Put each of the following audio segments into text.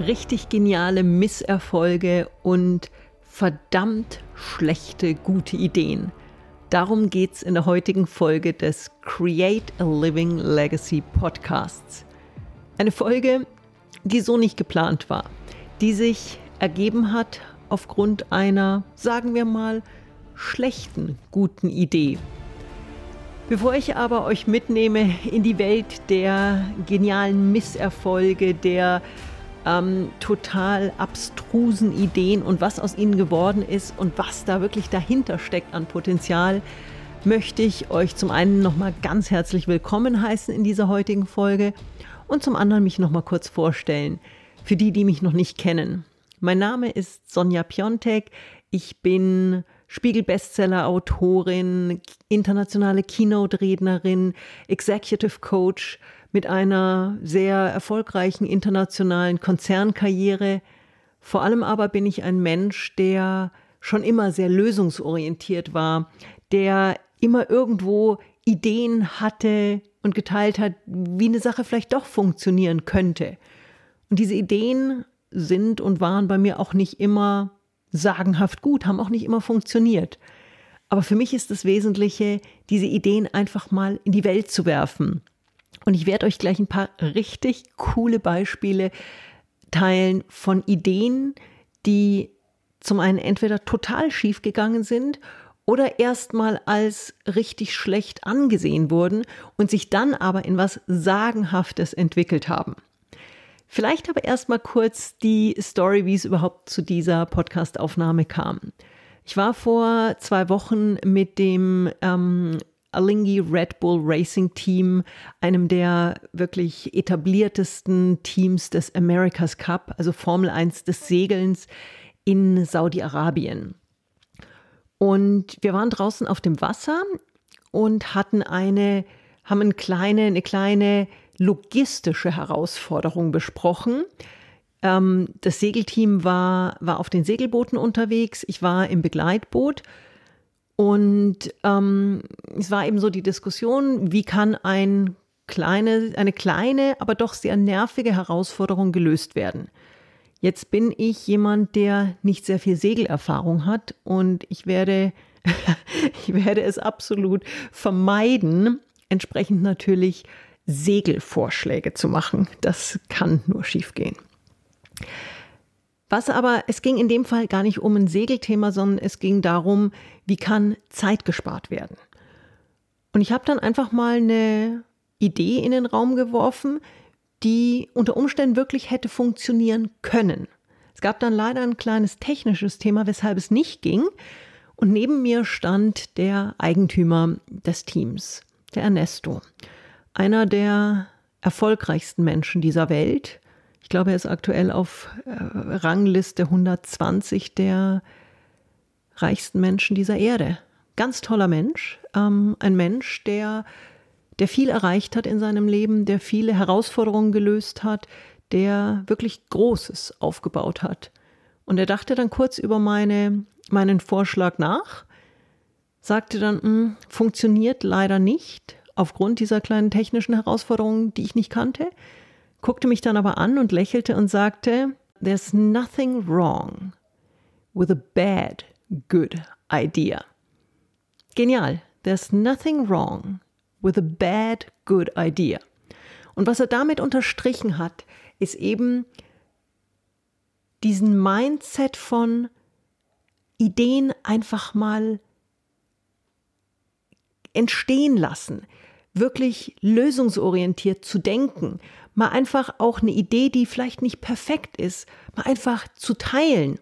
Richtig geniale Misserfolge und verdammt schlechte gute Ideen. Darum geht es in der heutigen Folge des Create a Living Legacy Podcasts. Eine Folge, die so nicht geplant war, die sich ergeben hat aufgrund einer, sagen wir mal, schlechten guten Idee. Bevor ich aber euch mitnehme in die Welt der genialen Misserfolge, der ähm, total abstrusen Ideen und was aus ihnen geworden ist und was da wirklich dahinter steckt an Potenzial, möchte ich euch zum einen nochmal ganz herzlich willkommen heißen in dieser heutigen Folge und zum anderen mich nochmal kurz vorstellen, für die, die mich noch nicht kennen. Mein Name ist Sonja Piontek. Ich bin Spiegel-Bestseller-Autorin, internationale Keynote-Rednerin, Executive Coach mit einer sehr erfolgreichen internationalen Konzernkarriere. Vor allem aber bin ich ein Mensch, der schon immer sehr lösungsorientiert war, der immer irgendwo Ideen hatte und geteilt hat, wie eine Sache vielleicht doch funktionieren könnte. Und diese Ideen sind und waren bei mir auch nicht immer sagenhaft gut, haben auch nicht immer funktioniert. Aber für mich ist das Wesentliche, diese Ideen einfach mal in die Welt zu werfen und ich werde euch gleich ein paar richtig coole Beispiele teilen von Ideen, die zum einen entweder total schief gegangen sind oder erstmal als richtig schlecht angesehen wurden und sich dann aber in was Sagenhaftes entwickelt haben. Vielleicht aber erstmal kurz die Story, wie es überhaupt zu dieser Podcastaufnahme kam. Ich war vor zwei Wochen mit dem ähm, Alinghi Red Bull Racing Team, einem der wirklich etabliertesten Teams des America's Cup, also Formel 1 des Segelns in Saudi-Arabien. Und wir waren draußen auf dem Wasser und hatten eine, haben eine kleine, eine kleine logistische Herausforderung besprochen. Ähm, das Segelteam war, war auf den Segelbooten unterwegs. Ich war im Begleitboot und ähm, es war eben so die Diskussion, wie kann ein kleine, eine kleine, aber doch sehr nervige Herausforderung gelöst werden. Jetzt bin ich jemand, der nicht sehr viel Segelerfahrung hat und ich werde, ich werde es absolut vermeiden, entsprechend natürlich Segelvorschläge zu machen. Das kann nur schiefgehen. Was aber, es ging in dem Fall gar nicht um ein Segelthema, sondern es ging darum, wie kann Zeit gespart werden. Und ich habe dann einfach mal eine Idee in den Raum geworfen, die unter Umständen wirklich hätte funktionieren können. Es gab dann leider ein kleines technisches Thema, weshalb es nicht ging. Und neben mir stand der Eigentümer des Teams, der Ernesto. Einer der erfolgreichsten Menschen dieser Welt, ich glaube, er ist aktuell auf äh, Rangliste 120 der reichsten Menschen dieser Erde. Ganz toller Mensch, ähm, ein Mensch, der, der viel erreicht hat in seinem Leben, der viele Herausforderungen gelöst hat, der wirklich Großes aufgebaut hat. Und er dachte dann kurz über meine, meinen Vorschlag nach, sagte dann, hm, funktioniert leider nicht aufgrund dieser kleinen technischen Herausforderungen, die ich nicht kannte guckte mich dann aber an und lächelte und sagte, There's nothing wrong with a bad, good idea. Genial. There's nothing wrong with a bad, good idea. Und was er damit unterstrichen hat, ist eben diesen Mindset von Ideen einfach mal entstehen lassen, wirklich lösungsorientiert zu denken, mal einfach auch eine Idee, die vielleicht nicht perfekt ist, mal einfach zu teilen.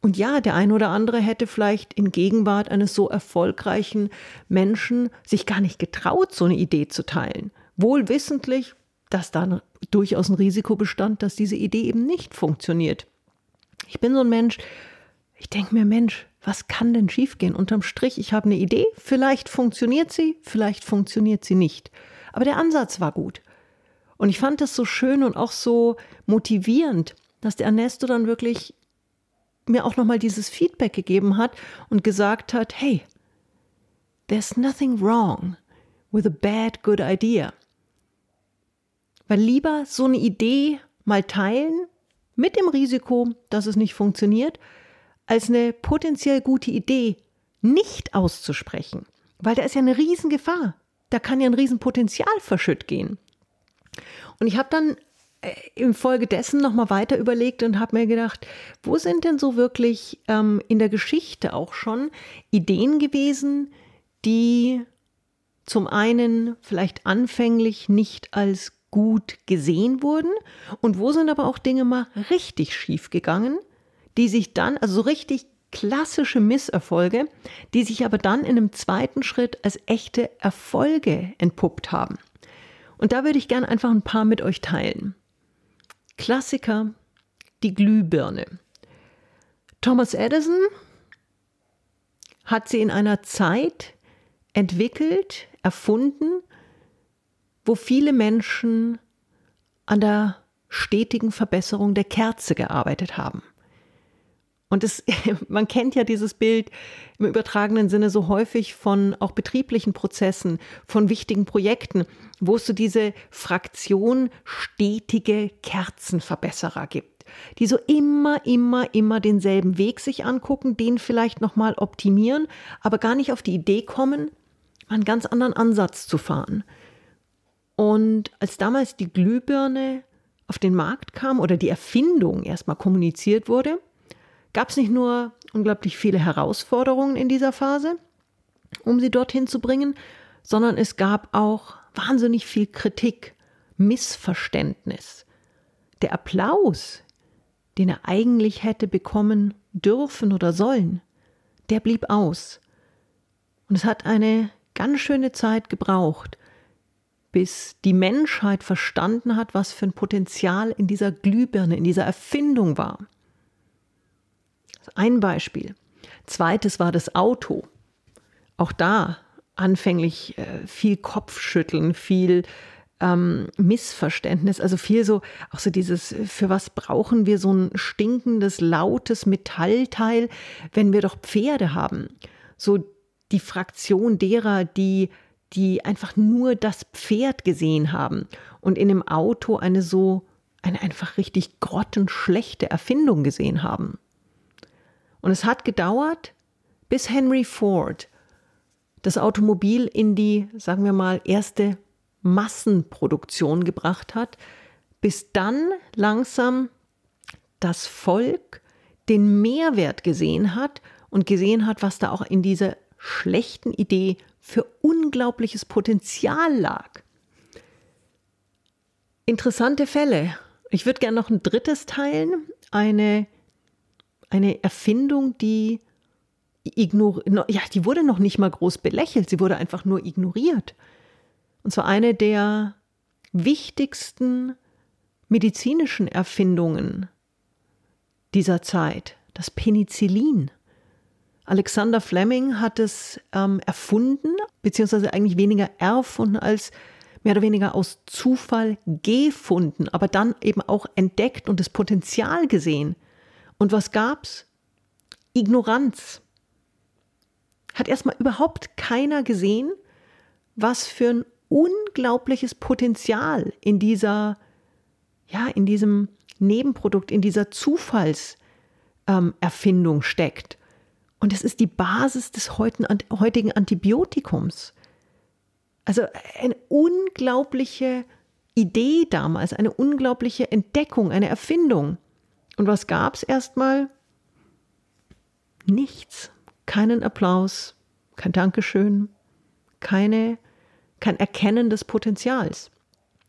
Und ja, der ein oder andere hätte vielleicht in Gegenwart eines so erfolgreichen Menschen sich gar nicht getraut, so eine Idee zu teilen. Wohl wissentlich, dass da durchaus ein Risiko bestand, dass diese Idee eben nicht funktioniert. Ich bin so ein Mensch, ich denke mir, Mensch, was kann denn schiefgehen? Unterm Strich, ich habe eine Idee, vielleicht funktioniert sie, vielleicht funktioniert sie nicht. Aber der Ansatz war gut. Und ich fand das so schön und auch so motivierend, dass der Ernesto dann wirklich mir auch nochmal dieses Feedback gegeben hat und gesagt hat, hey, there's nothing wrong with a bad good idea. Weil lieber so eine Idee mal teilen, mit dem Risiko, dass es nicht funktioniert, als eine potenziell gute Idee nicht auszusprechen. Weil da ist ja eine Riesengefahr. Da kann ja ein Riesenpotenzial verschütt gehen. Und ich habe dann äh, infolgedessen nochmal weiter überlegt und habe mir gedacht, wo sind denn so wirklich ähm, in der Geschichte auch schon Ideen gewesen, die zum einen vielleicht anfänglich nicht als gut gesehen wurden und wo sind aber auch Dinge mal richtig schief gegangen, die sich dann, also so richtig klassische Misserfolge, die sich aber dann in einem zweiten Schritt als echte Erfolge entpuppt haben. Und da würde ich gerne einfach ein paar mit euch teilen. Klassiker, die Glühbirne. Thomas Edison hat sie in einer Zeit entwickelt, erfunden, wo viele Menschen an der stetigen Verbesserung der Kerze gearbeitet haben. Und es, man kennt ja dieses Bild im übertragenen Sinne so häufig von auch betrieblichen Prozessen, von wichtigen Projekten, wo es so diese Fraktion stetige Kerzenverbesserer gibt, die so immer, immer, immer denselben Weg sich angucken, den vielleicht nochmal optimieren, aber gar nicht auf die Idee kommen, einen ganz anderen Ansatz zu fahren. Und als damals die Glühbirne auf den Markt kam oder die Erfindung erstmal kommuniziert wurde, gab es nicht nur unglaublich viele Herausforderungen in dieser Phase, um sie dorthin zu bringen, sondern es gab auch wahnsinnig viel Kritik, Missverständnis. Der Applaus, den er eigentlich hätte bekommen dürfen oder sollen, der blieb aus. Und es hat eine ganz schöne Zeit gebraucht, bis die Menschheit verstanden hat, was für ein Potenzial in dieser Glühbirne, in dieser Erfindung war. Ein Beispiel. Zweites war das Auto. Auch da anfänglich äh, viel Kopfschütteln, viel ähm, Missverständnis, also viel so, auch so dieses, für was brauchen wir so ein stinkendes, lautes Metallteil, wenn wir doch Pferde haben? So die Fraktion derer, die die einfach nur das Pferd gesehen haben und in dem Auto eine so, eine einfach richtig grottenschlechte Erfindung gesehen haben. Und es hat gedauert, bis Henry Ford das Automobil in die, sagen wir mal, erste Massenproduktion gebracht hat, bis dann langsam das Volk den Mehrwert gesehen hat und gesehen hat, was da auch in dieser schlechten Idee für unglaubliches Potenzial lag. Interessante Fälle. Ich würde gerne noch ein drittes teilen. Eine, eine Erfindung, die ignor ja, die wurde noch nicht mal groß belächelt, sie wurde einfach nur ignoriert. Und zwar eine der wichtigsten medizinischen Erfindungen dieser Zeit, das Penicillin. Alexander Fleming hat es ähm, erfunden, beziehungsweise eigentlich weniger erfunden als mehr oder weniger aus Zufall gefunden, aber dann eben auch entdeckt und das Potenzial gesehen. Und was gab's? Ignoranz. Hat erstmal überhaupt keiner gesehen, was für ein unglaubliches Potenzial in dieser, ja, in diesem Nebenprodukt, in dieser Zufallserfindung ähm, steckt. Und es ist die Basis des heutigen Antibiotikums. Also eine unglaubliche Idee damals, eine unglaubliche Entdeckung, eine Erfindung. Und was gab es erstmal? Nichts. Keinen Applaus, kein Dankeschön, keine, kein Erkennen des Potenzials.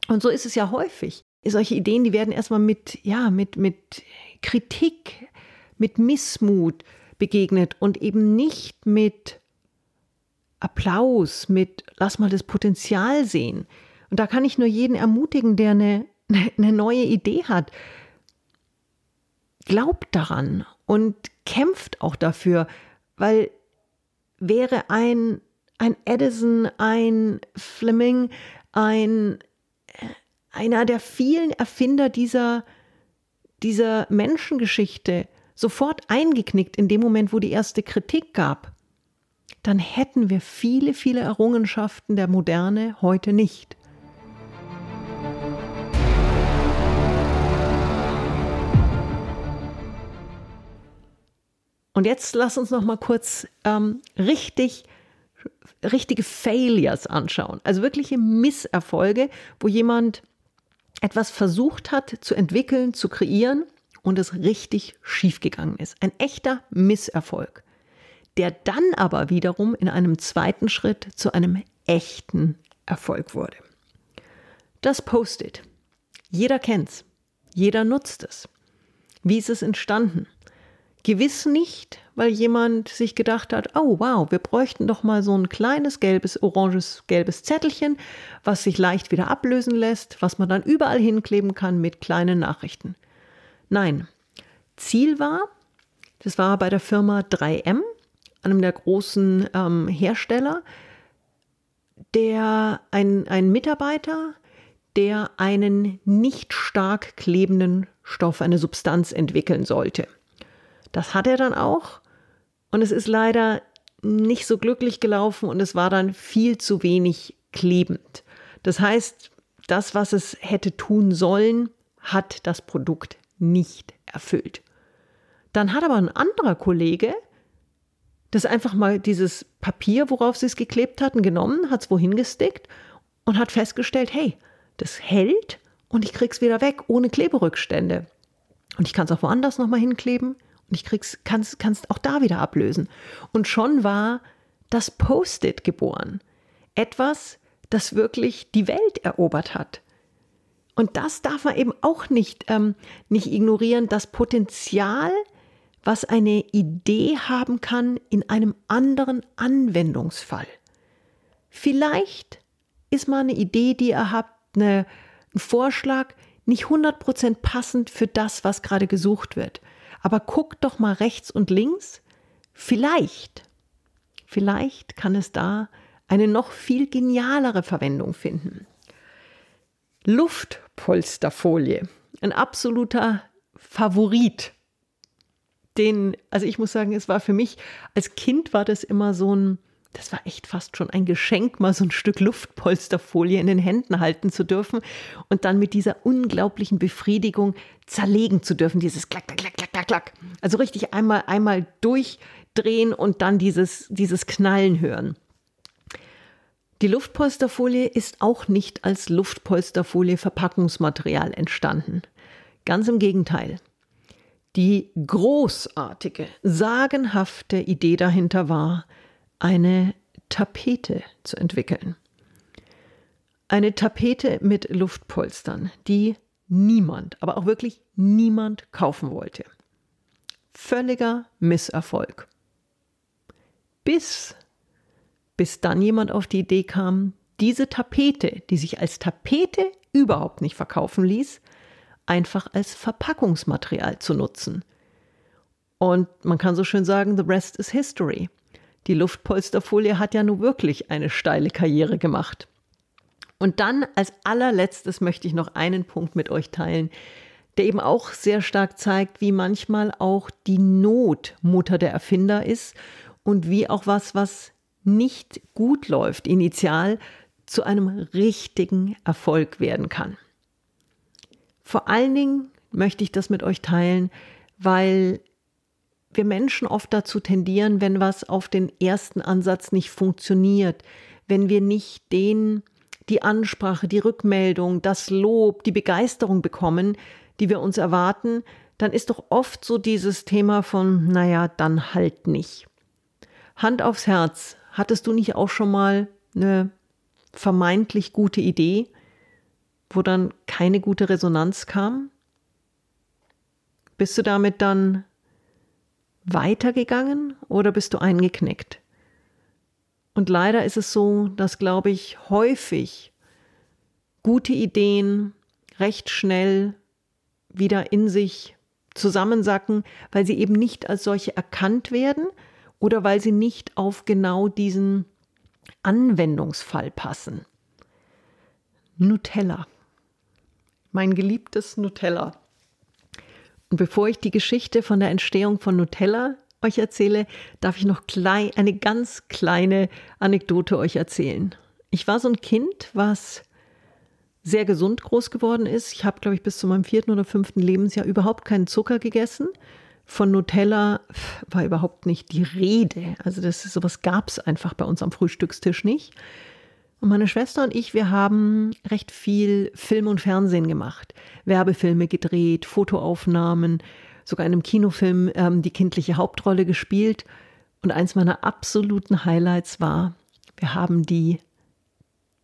Und so ist es ja häufig. Solche Ideen, die werden erstmal mit, ja, mit, mit Kritik, mit Missmut, begegnet und eben nicht mit Applaus, mit lass mal das Potenzial sehen. Und da kann ich nur jeden ermutigen, der eine, eine neue Idee hat. Glaubt daran und kämpft auch dafür, weil wäre ein, ein Edison, ein Fleming, ein, einer der vielen Erfinder dieser, dieser Menschengeschichte sofort eingeknickt in dem Moment, wo die erste Kritik gab, dann hätten wir viele, viele Errungenschaften der Moderne heute nicht. Und jetzt lass uns noch mal kurz ähm, richtig richtige Failures anschauen, also wirkliche Misserfolge, wo jemand etwas versucht hat zu entwickeln, zu kreieren und es richtig schiefgegangen ist. Ein echter Misserfolg, der dann aber wiederum in einem zweiten Schritt zu einem echten Erfolg wurde. Das Post-it. Jeder kennt's. Jeder nutzt es. Wie ist es entstanden? Gewiss nicht, weil jemand sich gedacht hat, oh wow, wir bräuchten doch mal so ein kleines gelbes, oranges, gelbes Zettelchen, was sich leicht wieder ablösen lässt, was man dann überall hinkleben kann mit kleinen Nachrichten. Nein, Ziel war, das war bei der Firma 3M, einem der großen ähm, Hersteller, der ein, ein Mitarbeiter, der einen nicht stark klebenden Stoff, eine Substanz entwickeln sollte. Das hat er dann auch. Und es ist leider nicht so glücklich gelaufen und es war dann viel zu wenig klebend. Das heißt, das, was es hätte tun sollen, hat das Produkt nicht erfüllt. Dann hat aber ein anderer Kollege das einfach mal dieses Papier, worauf sie es geklebt hatten, genommen, hat es wohin gestickt und hat festgestellt, hey, das hält und ich krieg's wieder weg ohne Kleberückstände. Und ich kann es auch woanders nochmal hinkleben und ich krieg's, kannst, kannst auch da wieder ablösen. Und schon war das Post-it geboren. Etwas, das wirklich die Welt erobert hat. Und das darf man eben auch nicht, ähm, nicht ignorieren, das Potenzial, was eine Idee haben kann in einem anderen Anwendungsfall. Vielleicht ist mal eine Idee, die ihr habt, eine, ein Vorschlag, nicht 100% passend für das, was gerade gesucht wird. Aber guckt doch mal rechts und links. Vielleicht, vielleicht kann es da eine noch viel genialere Verwendung finden. Luftpolsterfolie, ein absoluter Favorit. Den, also ich muss sagen, es war für mich, als Kind war das immer so ein, das war echt fast schon ein Geschenk, mal so ein Stück Luftpolsterfolie in den Händen halten zu dürfen und dann mit dieser unglaublichen Befriedigung zerlegen zu dürfen, dieses klack, klack, klack, klack, klack. Also richtig einmal, einmal durchdrehen und dann dieses, dieses Knallen hören. Die Luftpolsterfolie ist auch nicht als Luftpolsterfolie Verpackungsmaterial entstanden. Ganz im Gegenteil. Die großartige, sagenhafte Idee dahinter war, eine Tapete zu entwickeln. Eine Tapete mit Luftpolstern, die niemand, aber auch wirklich niemand kaufen wollte. Völliger Misserfolg. Bis, bis dann jemand auf die Idee kam, diese Tapete, die sich als Tapete überhaupt nicht verkaufen ließ, einfach als Verpackungsmaterial zu nutzen. Und man kann so schön sagen, the rest is history. Die Luftpolsterfolie hat ja nun wirklich eine steile Karriere gemacht. Und dann als allerletztes möchte ich noch einen Punkt mit euch teilen, der eben auch sehr stark zeigt, wie manchmal auch die Not Mutter der Erfinder ist und wie auch was, was nicht gut läuft, initial zu einem richtigen Erfolg werden kann. Vor allen Dingen möchte ich das mit euch teilen, weil wir Menschen oft dazu tendieren, wenn was auf den ersten Ansatz nicht funktioniert, wenn wir nicht den, die Ansprache, die Rückmeldung, das Lob, die Begeisterung bekommen, die wir uns erwarten, dann ist doch oft so dieses Thema von, naja, dann halt nicht. Hand aufs Herz, hattest du nicht auch schon mal eine vermeintlich gute Idee, wo dann keine gute Resonanz kam? Bist du damit dann weitergegangen oder bist du eingeknickt? Und leider ist es so, dass, glaube ich, häufig gute Ideen recht schnell wieder in sich zusammensacken, weil sie eben nicht als solche erkannt werden oder weil sie nicht auf genau diesen Anwendungsfall passen. Nutella. Mein geliebtes Nutella. Und bevor ich die Geschichte von der Entstehung von Nutella euch erzähle, darf ich noch klein, eine ganz kleine Anekdote euch erzählen. Ich war so ein Kind, was sehr gesund groß geworden ist. Ich habe, glaube ich, bis zu meinem vierten oder fünften Lebensjahr überhaupt keinen Zucker gegessen. Von Nutella war überhaupt nicht die Rede. Also das sowas gab es einfach bei uns am Frühstückstisch nicht. Und meine Schwester und ich, wir haben recht viel Film und Fernsehen gemacht. Werbefilme gedreht, Fotoaufnahmen, sogar in einem Kinofilm ähm, die kindliche Hauptrolle gespielt. Und eins meiner absoluten Highlights war, wir haben die,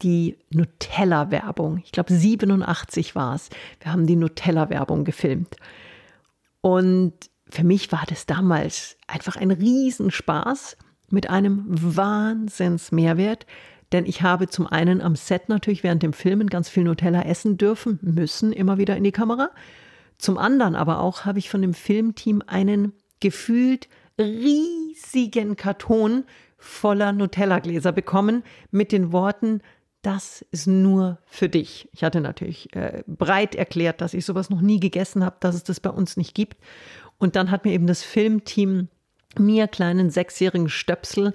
die Nutella-Werbung, ich glaube 87 war es, wir haben die Nutella-Werbung gefilmt. Und für mich war das damals einfach ein Riesenspaß mit einem Wahnsinnsmehrwert, denn ich habe zum einen am Set natürlich während dem Filmen ganz viel Nutella essen dürfen, müssen immer wieder in die Kamera. Zum anderen aber auch habe ich von dem Filmteam einen gefühlt riesigen Karton voller Nutella-Gläser bekommen mit den Worten, das ist nur für dich. Ich hatte natürlich äh, breit erklärt, dass ich sowas noch nie gegessen habe, dass es das bei uns nicht gibt. Und dann hat mir eben das Filmteam mir kleinen sechsjährigen Stöpsel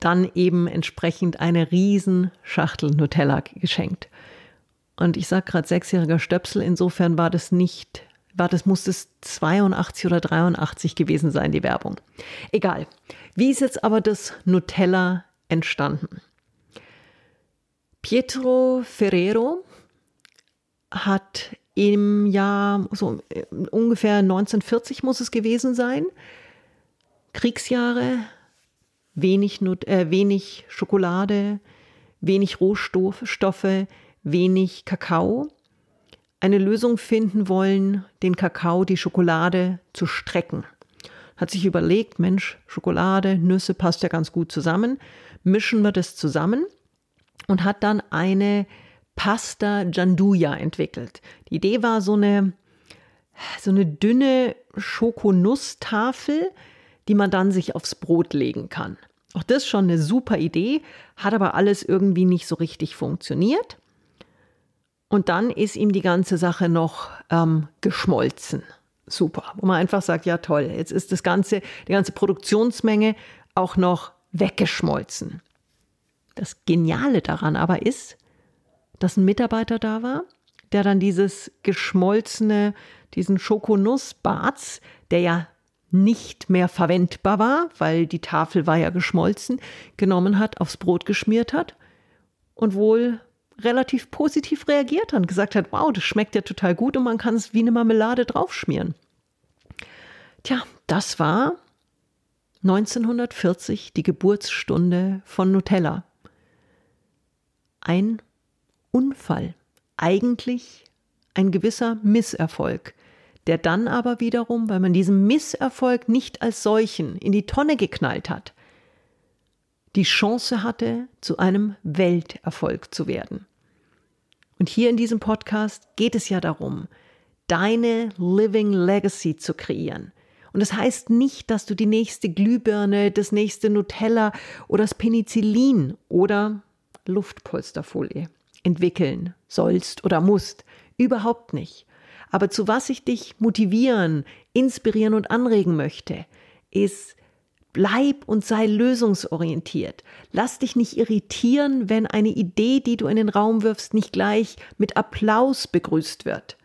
dann eben entsprechend eine Riesenschachtel Nutella geschenkt. Und ich sage gerade sechsjähriger Stöpsel, insofern war das nicht, war das muss es 82 oder 83 gewesen sein, die Werbung. Egal. Wie ist jetzt aber das Nutella entstanden? Pietro Ferrero hat im Jahr so äh, ungefähr 1940 muss es gewesen sein, Kriegsjahre, wenig, Nut äh, wenig Schokolade, wenig Rohstoffe, wenig Kakao, eine Lösung finden wollen, den Kakao, die Schokolade zu strecken. Hat sich überlegt, Mensch, Schokolade, Nüsse passt ja ganz gut zusammen, mischen wir das zusammen und hat dann eine Pasta Gianduja entwickelt. Die Idee war so eine, so eine dünne Schokonusstafel, die man dann sich aufs Brot legen kann. Auch das ist schon eine super Idee, hat aber alles irgendwie nicht so richtig funktioniert. Und dann ist ihm die ganze Sache noch ähm, geschmolzen. Super. Wo man einfach sagt, ja toll, jetzt ist das ganze, die ganze Produktionsmenge auch noch weggeschmolzen. Das Geniale daran aber ist, dass ein Mitarbeiter da war, der dann dieses geschmolzene, diesen Schokonussbarz, der ja nicht mehr verwendbar war, weil die Tafel war ja geschmolzen, genommen hat, aufs Brot geschmiert hat und wohl relativ positiv reagiert hat und gesagt hat, wow, das schmeckt ja total gut und man kann es wie eine Marmelade draufschmieren. Tja, das war 1940 die Geburtsstunde von Nutella. Ein Unfall, eigentlich ein gewisser Misserfolg, der dann aber wiederum, weil man diesen Misserfolg nicht als solchen in die Tonne geknallt hat, die Chance hatte, zu einem Welterfolg zu werden. Und hier in diesem Podcast geht es ja darum, deine Living Legacy zu kreieren. Und das heißt nicht, dass du die nächste Glühbirne, das nächste Nutella oder das Penicillin oder Luftpolsterfolie entwickeln sollst oder musst. Überhaupt nicht. Aber zu was ich dich motivieren, inspirieren und anregen möchte, ist, bleib und sei lösungsorientiert. Lass dich nicht irritieren, wenn eine Idee, die du in den Raum wirfst, nicht gleich mit Applaus begrüßt wird.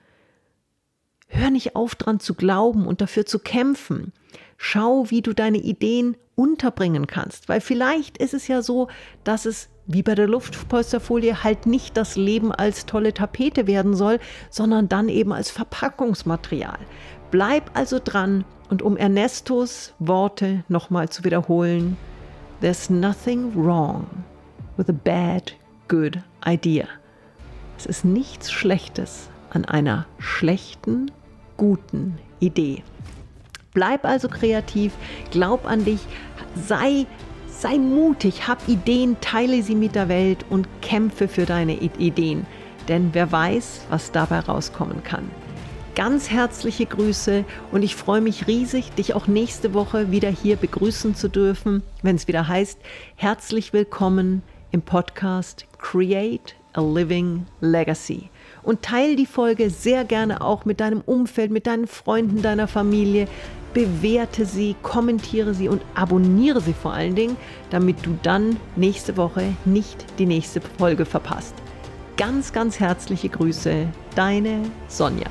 Hör nicht auf dran zu glauben und dafür zu kämpfen. Schau, wie du deine Ideen unterbringen kannst, weil vielleicht ist es ja so, dass es wie bei der Luftpolsterfolie halt nicht das Leben als tolle Tapete werden soll, sondern dann eben als Verpackungsmaterial. Bleib also dran und um Ernestos Worte nochmal zu wiederholen, There's nothing wrong with a bad, good idea. Es ist nichts Schlechtes an einer schlechten, guten Idee. Bleib also kreativ, glaub an dich, sei Sei mutig, hab Ideen, teile sie mit der Welt und kämpfe für deine Ideen. Denn wer weiß, was dabei rauskommen kann. Ganz herzliche Grüße und ich freue mich riesig, dich auch nächste Woche wieder hier begrüßen zu dürfen, wenn es wieder heißt, herzlich willkommen im Podcast Create a Living Legacy. Und teile die Folge sehr gerne auch mit deinem Umfeld, mit deinen Freunden, deiner Familie bewerte sie, kommentiere sie und abonniere sie vor allen Dingen, damit du dann nächste Woche nicht die nächste Folge verpasst. Ganz, ganz herzliche Grüße, deine Sonja.